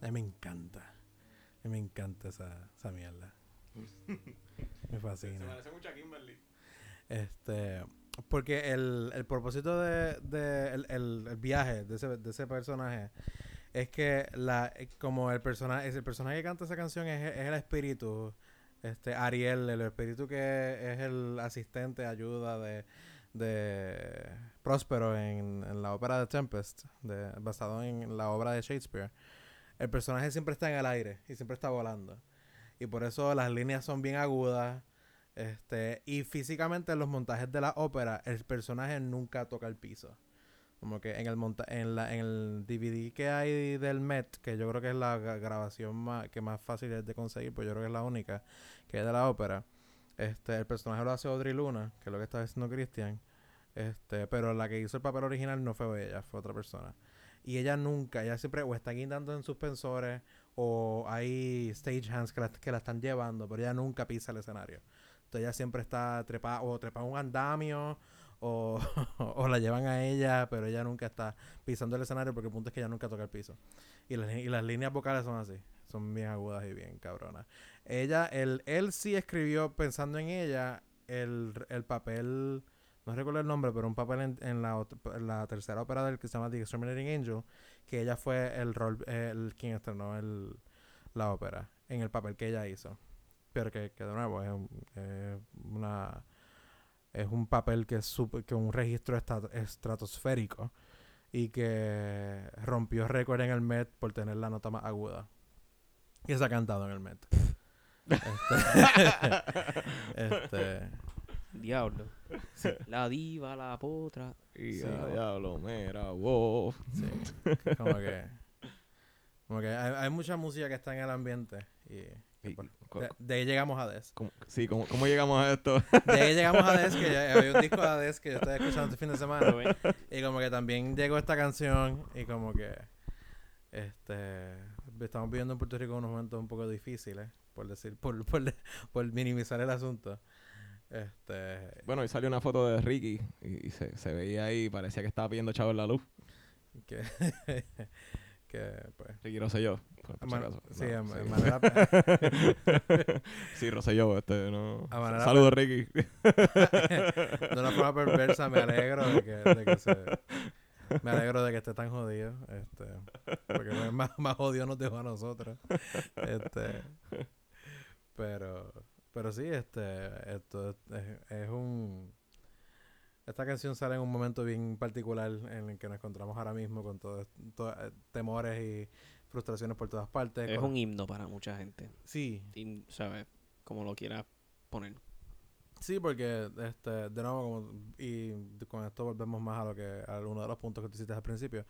A mí me encanta. A mí me encanta esa, esa mierda. me fascina. mucho a Kimberly. Este, porque el, el propósito de, de el, el, el viaje de ese, de ese personaje es que la como el personaje el personaje que canta esa canción es, es el espíritu este Ariel el espíritu que es el asistente ayuda de de Próspero en, en la ópera de Tempest de, basado en la obra de Shakespeare el personaje siempre está en el aire y siempre está volando y por eso las líneas son bien agudas este y físicamente en los montajes de la ópera el personaje nunca toca el piso como que en el monta en la en el DVD que hay del Met, que yo creo que es la gra- grabación más, que más fácil es de conseguir, pues yo creo que es la única, que es de la ópera. Este, el personaje lo hace Audrey Luna, que es lo que está haciendo Christian. Este, pero la que hizo el papel original no fue ella, fue otra persona. Y ella nunca, ella siempre o está guindando en suspensores o hay stage hands que la, que la están llevando, pero ella nunca pisa el escenario. Entonces ella siempre está trepada o trepada un andamio o, o la llevan a ella, pero ella nunca está pisando el escenario porque el punto es que ella nunca toca el piso. Y las, y las líneas vocales son así, son bien agudas y bien cabronas. Ella, él, él sí escribió pensando en ella el, el papel, no recuerdo el nombre, pero un papel en, en la, ot- en la tercera ópera del que se llama The Exterminating Angel, que ella fue el rol, el quien estrenó el, la ópera, en el papel que ella hizo. Pero que, que de nuevo es un- una es un papel que es que un registro estratosférico y que rompió récord en el Met por tener la nota más aguda. Y se ha cantado en el Met. este, este, Diablo. La diva, la potra. Y Sí. a diablo, mira, wow. sí, como que como que hay, hay mucha música que está en el ambiente y que Y por- cu- de, de ahí llegamos a Des. ¿Cómo- sí, ¿cómo, ¿cómo llegamos a esto? De ahí llegamos a Des, que ya había un disco de Des que yo estaba escuchando este fin de semana. Y como que también llegó esta canción y como que este estamos viviendo en Puerto Rico unos momentos un poco difíciles, por decir, por, por, por minimizar el asunto. Este Bueno, y salió una foto de Ricky y, y se, se veía ahí, parecía que estaba pidiendo chavo en la luz. que, que pues Ricky Rosselló, por, por si man- acaso. sí, No, a- sí. manera- sí, Rosselló, este, no. Saludos, Ricky. de una forma perversa me alegro de que, de que se me alegro de que esté tan jodido este porque más, más odio nos dejó a nosotros este pero pero sí este esto es, es- es un esta canción sale en un momento bien particular en el que nos encontramos ahora mismo con todos todos, eh, temores y frustraciones por todas partes Es con- un himno para mucha gente. sí Y, ¿sabes? Como lo quieras poner. Sí, porque este, de nuevo, como, y con esto volvemos más a lo que, a uno de los puntos que tú hiciste al principio,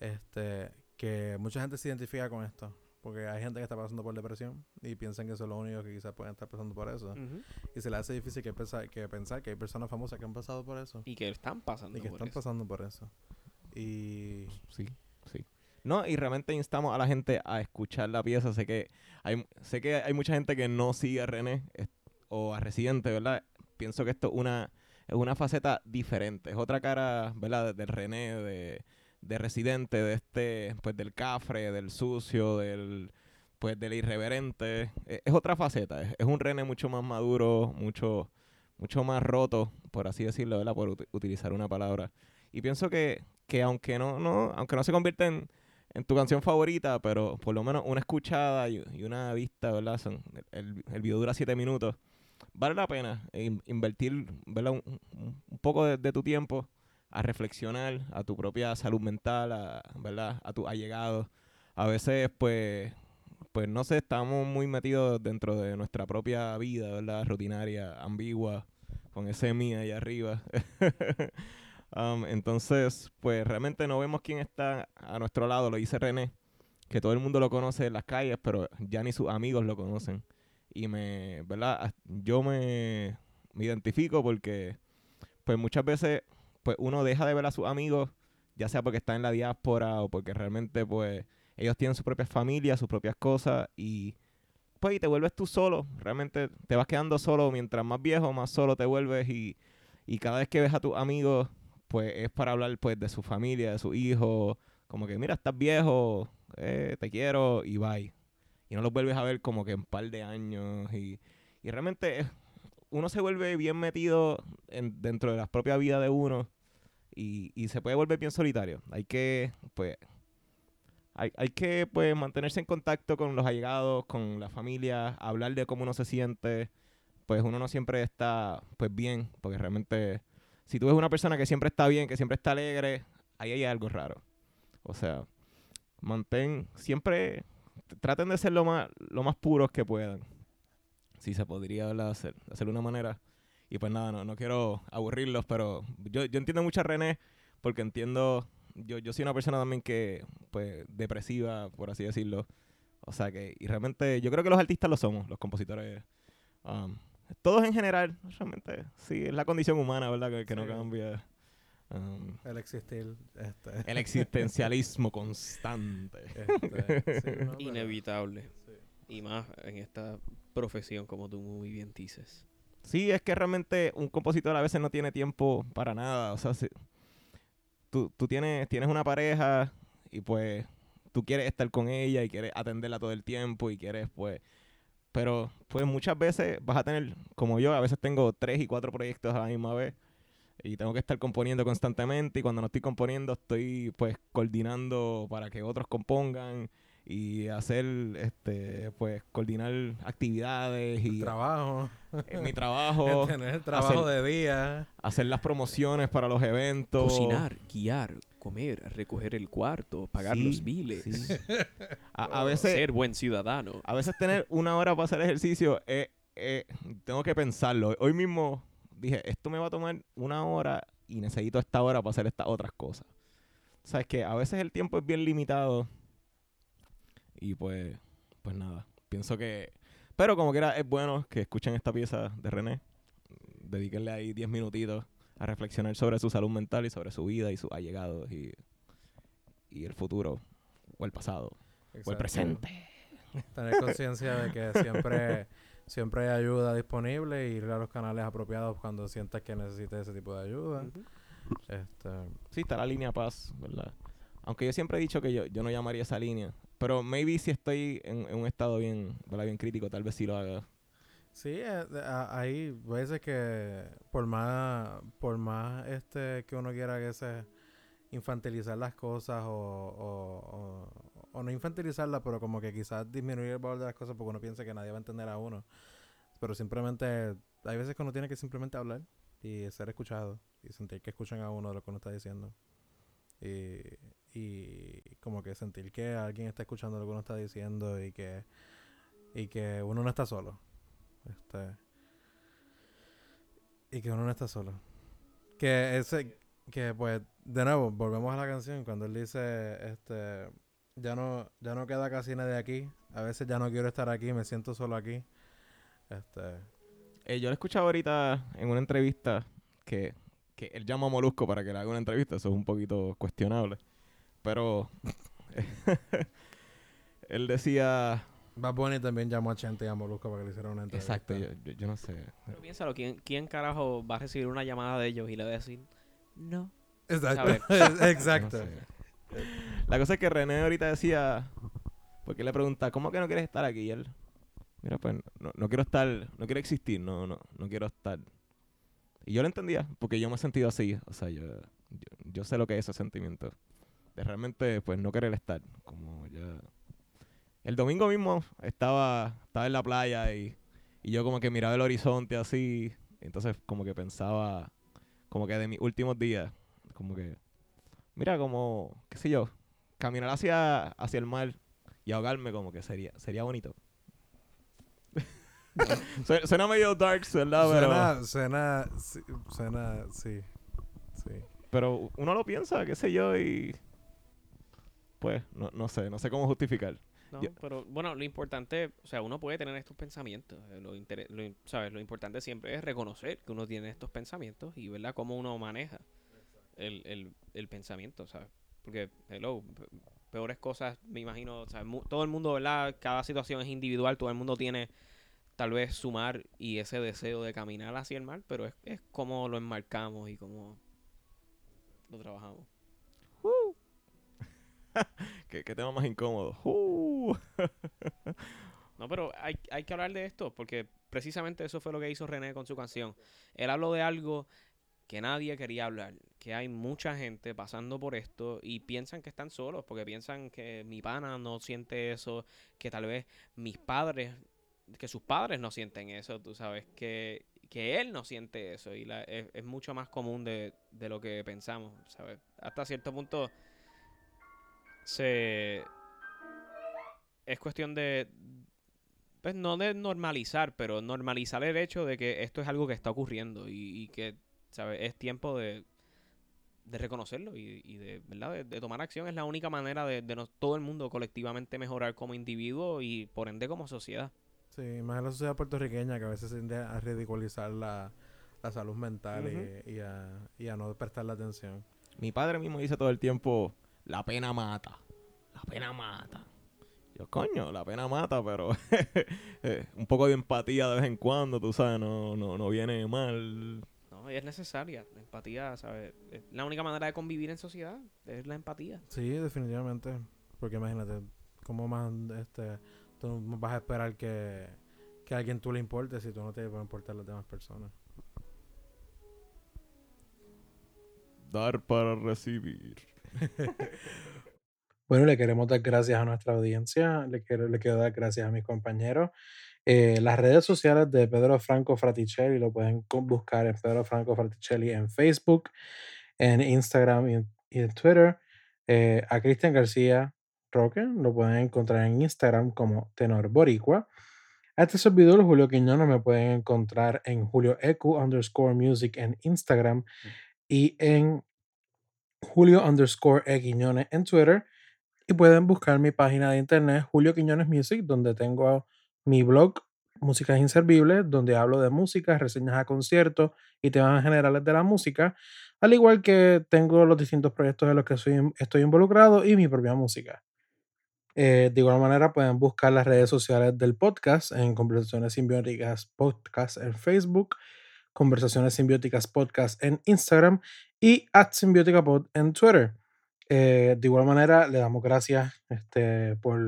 este, que mucha gente se identifica con esto, porque hay gente que está pasando por depresión y piensan que eso es lo único que quizás pueden estar pasando por eso, Ujú. y se le hace difícil que pensar, que pensar que hay personas famosas que han pasado por eso Y que están pasando y que por están eso. pasando por eso. Y Sí, sí. No, y realmente instamos a la gente a escuchar la pieza. Sé que hay, sé que hay mucha gente que no sigue a René es- o a Residente, ¿verdad? Pienso que esto es una, es una faceta diferente. Es otra cara, ¿verdad? Del René, de, de Residente, de este, pues del cafre, del sucio, del pues del irreverente. Es, es otra faceta. Es, es un René mucho más maduro, mucho, mucho más roto, por así decirlo, ¿verdad? Por ut- utilizar una palabra. Y pienso que, que aunque no, no, aunque no se convierta en, en tu canción favorita, pero por lo menos una escuchada y, y una vista, ¿verdad? Son, el, el video dura siete minutos. Vale la pena in- invertir, ¿verdad? Un, un- un poco de, de tu tiempo a reflexionar a tu propia salud mental, a, ¿verdad? A tus allegados. A veces, pues, pues no sé, estamos muy metidos dentro de nuestra propia vida, ¿verdad? Rutinaria, ambigua, con ese mí ahí arriba. Um, entonces, pues realmente no vemos quién está a nuestro lado, lo dice René, que todo el mundo lo conoce en las calles, pero ya ni sus amigos lo conocen. Y me, ¿verdad? Yo me, me identifico porque, pues muchas veces, pues uno deja de ver a sus amigos, ya sea porque está en la diáspora o porque realmente, pues, ellos tienen sus propias familias, sus propias cosas y, pues, y te vuelves tú solo. Realmente te vas quedando solo, mientras más viejo, más solo te vuelves y, y cada vez que ves a tus amigos, pues es para hablar pues de su familia, de sus hijos, como que, mira, estás viejo, eh, te quiero y bye. Y no los vuelves a ver como que en un par de años. Y, y realmente uno se vuelve bien metido en, dentro de la propia vida de uno y, se puede volver bien solitario. Hay que, pues, hay, hay que pues mantenerse en contacto con los allegados, con la familia, hablar de cómo uno se siente. Pues uno no siempre está pues bien, porque realmente si tú ves una persona que siempre está bien, que siempre está alegre, ahí hay algo raro. O sea, mantén, siempre traten de ser lo más, lo más puros que puedan. Si se podría ¿verdad? hacer, hacer una manera. Y pues nada, no, no quiero aburrirlos, pero yo, yo entiendo mucho a René, porque entiendo, yo, yo soy una persona también que, pues, depresiva, por así decirlo. O sea que, y realmente, yo creo que los artistas lo somos, los compositores. um, todos en general, realmente, sí, es la condición humana, ¿verdad? Que, que no Sí. cambia. Um, El existir. Este, el existencialismo constante. este, sí, no, pero- Inevitable. sí. Y más en esta profesión, como tú muy bien dices. Sí, es que realmente un compositor a veces no tiene tiempo para nada. O sea, si- tú, tú tienes, tienes una pareja y pues tú quieres estar con ella y quieres atenderla todo el tiempo y quieres pues... Pero pues muchas veces vas a tener, como yo, a veces tengo tres y cuatro proyectos a la misma vez y tengo que estar componiendo constantemente y cuando no estoy componiendo estoy pues coordinando para que otros compongan y hacer este pues coordinar actividades y Trabajo. en mi trabajo, Tener trabajo hacer- de día. hacer las promociones para los eventos. Cocinar, guiar, comer, recoger el cuarto, pagar Sí, los biles. sí. A, a veces, Ser buen ciudadano. a veces tener una hora para hacer ejercicio, eh, eh, tengo que pensarlo. Hoy mismo dije, esto me va a tomar una hora y necesito esta hora para hacer estas otras cosas. Sabes que a veces el tiempo es bien limitado y pues, pues nada, pienso que... Pero como quiera, es bueno que escuchen esta pieza de René. Dedíquenle ahí 10 minutitos a reflexionar sobre su salud mental y sobre su vida y sus allegados y, y el futuro o el pasado o el presente. Tener conciencia de que siempre, siempre hay ayuda disponible y ir a los canales apropiados cuando sientas que necesites ese tipo de ayuda. Este, Sí, está la línea paz, ¿verdad? Aunque yo siempre he dicho que yo, yo no llamaría esa línea. Pero maybe si estoy en, un estado bien, ¿verdad? bien crítico, tal vez sí lo haga. Sí, eh, a- hay veces que por más, por más este que uno quiera que se infantilizar las cosas o, o, o- o no infantilizarlas, pero como que quizás disminuir el valor de las cosas porque uno piensa que nadie va a entender a uno. Pero simplemente, hay veces que uno tiene que simplemente hablar y ser escuchado y sentir que escuchan a uno de lo que uno está diciendo. Y, y como que sentir que alguien está escuchando lo que uno está diciendo y que, y que uno no está solo. Este. Y que uno no está solo. Que ese. Que pues, de nuevo, volvemos a la canción. Cuando él dice, este. Ya no, ya no queda casi nadie aquí. A veces ya no quiero estar aquí, me siento solo aquí. Este. Eh, yo lo he escuchado ahorita en una entrevista que, que él llama a Molusco para que le haga una entrevista. Eso es un poquito cuestionable. Pero él decía... Bad Bunny también llamó a Chente y a Molusco para que le hicieran una entrevista. Exacto, yo, yo- yo no sé. Pero piénsalo, ¿quién, ¿quién carajo va a recibir una llamada de ellos y le va a decir no? Exacto. Exacto. No sé. La cosa es que René ahorita decía, porque le pregunta, ¿cómo que no quieres estar aquí? Y él, mira, pues no, no quiero estar, no quiero existir, no, no, no quiero estar. Y yo lo entendía, porque yo me he sentido así, o sea, yo, yo, yo sé lo que es ese sentimiento. De realmente, pues, no querer estar, como ya... El domingo mismo estaba, estaba en la playa y, y yo como que miraba el horizonte así, entonces como que pensaba, como que de mis últimos días, como que mira, como, qué sé yo, caminar hacia, hacia el mar y ahogarme como que sería, sería bonito. suena, medio dark, ¿verdad? Pero, Suena, suena, sí, suena, sí, sí. pero uno lo piensa, qué sé yo, y pues, no, no sé, no sé cómo justificar. No, Yo- pero bueno, lo importante, o sea, uno puede tener estos pensamientos. eh, Lo, lo ¿sabes? Lo importante siempre es reconocer que uno tiene estos pensamientos y, ¿verdad?, cómo uno maneja el, el, el pensamiento, ¿sabes? Porque, hello, pe- peores cosas, me imagino, o sea, mu- todo el mundo, ¿verdad? Cada situación es individual, todo el mundo tiene tal vez su mar y ese deseo de caminar hacia el mar, pero es, es como lo enmarcamos y cómo lo trabajamos. ¿Qué, ¿Qué, tema más incómodo? Uh. no, pero hay, hay que hablar de esto, porque precisamente eso fue lo que hizo René con su canción. Él habló de algo que nadie quería hablar, que hay mucha gente pasando por esto y piensan que están solos, porque piensan que mi pana no siente eso, que tal vez mis padres, que sus padres no sienten eso, tú sabes, que, que él no siente eso y la, es, es, mucho más común de, de lo que pensamos, ¿sabes? Hasta cierto punto se... Es cuestión de, pues no de normalizar, pero normalizar el hecho de que esto es algo que está ocurriendo y, y que ¿sabes? Es tiempo de, de reconocerlo y, y de, ¿verdad? De, tomar acción. Es la única manera de, de nos, todo el mundo colectivamente mejorar como individuo y por ende como sociedad. Sí, más en la sociedad puertorriqueña que a veces tiende a ridiculizar la, la salud mental uh -huh. y, y, a, y a no prestarle atención. Mi padre mismo dice todo el tiempo, la pena mata, la pena mata. Yo, coño, la pena mata, pero un poco de empatía de vez en cuando, tú sabes, no, no, no viene mal. No, es necesaria. La empatía, ¿sabes? Es la única manera de convivir en sociedad es la empatía. Sí, definitivamente. Porque imagínate, ¿cómo más este, tú vas a esperar que, que a alguien tú le importe si tú no te va a importar las demás personas? Dar para recibir. Bueno, le queremos dar gracias a nuestra audiencia, le quiero, le quiero dar gracias a mis compañeros. Eh, las redes sociales de Pedro Franco Fraticelli lo pueden buscar en Pedro Franco Fraticelli en Facebook, en Instagram y en, y en Twitter. Eh, a Cristian García Roque lo pueden encontrar en Instagram como Tenor Boricua. A este servidor, Julio Quiñones, me pueden encontrar en Julio Ecu underscore music en Instagram y en Julio underscore E Quiñones en Twitter. Y pueden buscar mi página de internet, Julio Quiñones Music, donde tengo mi blog, Músicas Inservibles, donde hablo de música, reseñas a conciertos y temas generales de la música, al igual que tengo los distintos proyectos en los que soy, estoy involucrado y mi propia música. Eh, de igual manera, pueden buscar las redes sociales del podcast en Conversaciones Simbióticas Podcast en Facebook, Conversaciones Simbióticas Podcast en Instagram y at Simbiótica Pod en Twitter. Eh, de igual manera, le damos gracias este, por,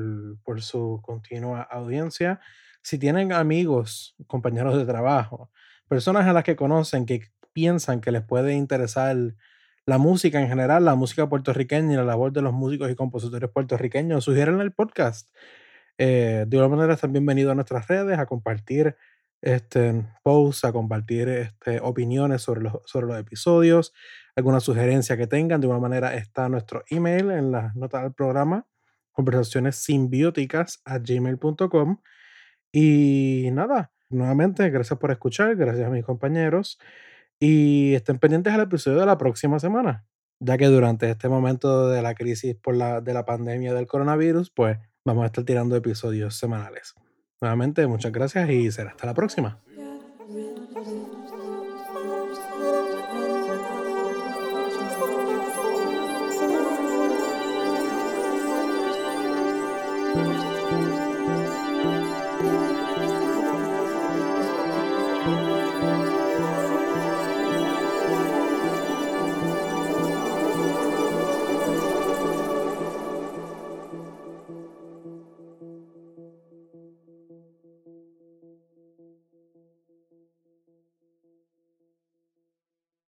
por, su continua audiencia. Si tienen amigos, compañeros de trabajo, personas a las que conocen que piensan que les puede interesar la música en general, la música puertorriqueña y la labor de los músicos y compositores puertorriqueños, sugieren el podcast. Eh, de igual manera, están bienvenidos a nuestras redes a compartir este, posts, a compartir este, opiniones sobre los, sobre los episodios, alguna sugerencia que tengan. De igual manera está nuestro email en las notas del programa, conversaciones simbióticas a gmail.com. Y nada, nuevamente, gracias por escuchar, gracias a mis compañeros y estén pendientes al episodio de la próxima semana, ya que durante este momento de la crisis por la, de la pandemia del coronavirus, pues vamos a estar tirando episodios semanales. Nuevamente, muchas gracias y será hasta la próxima.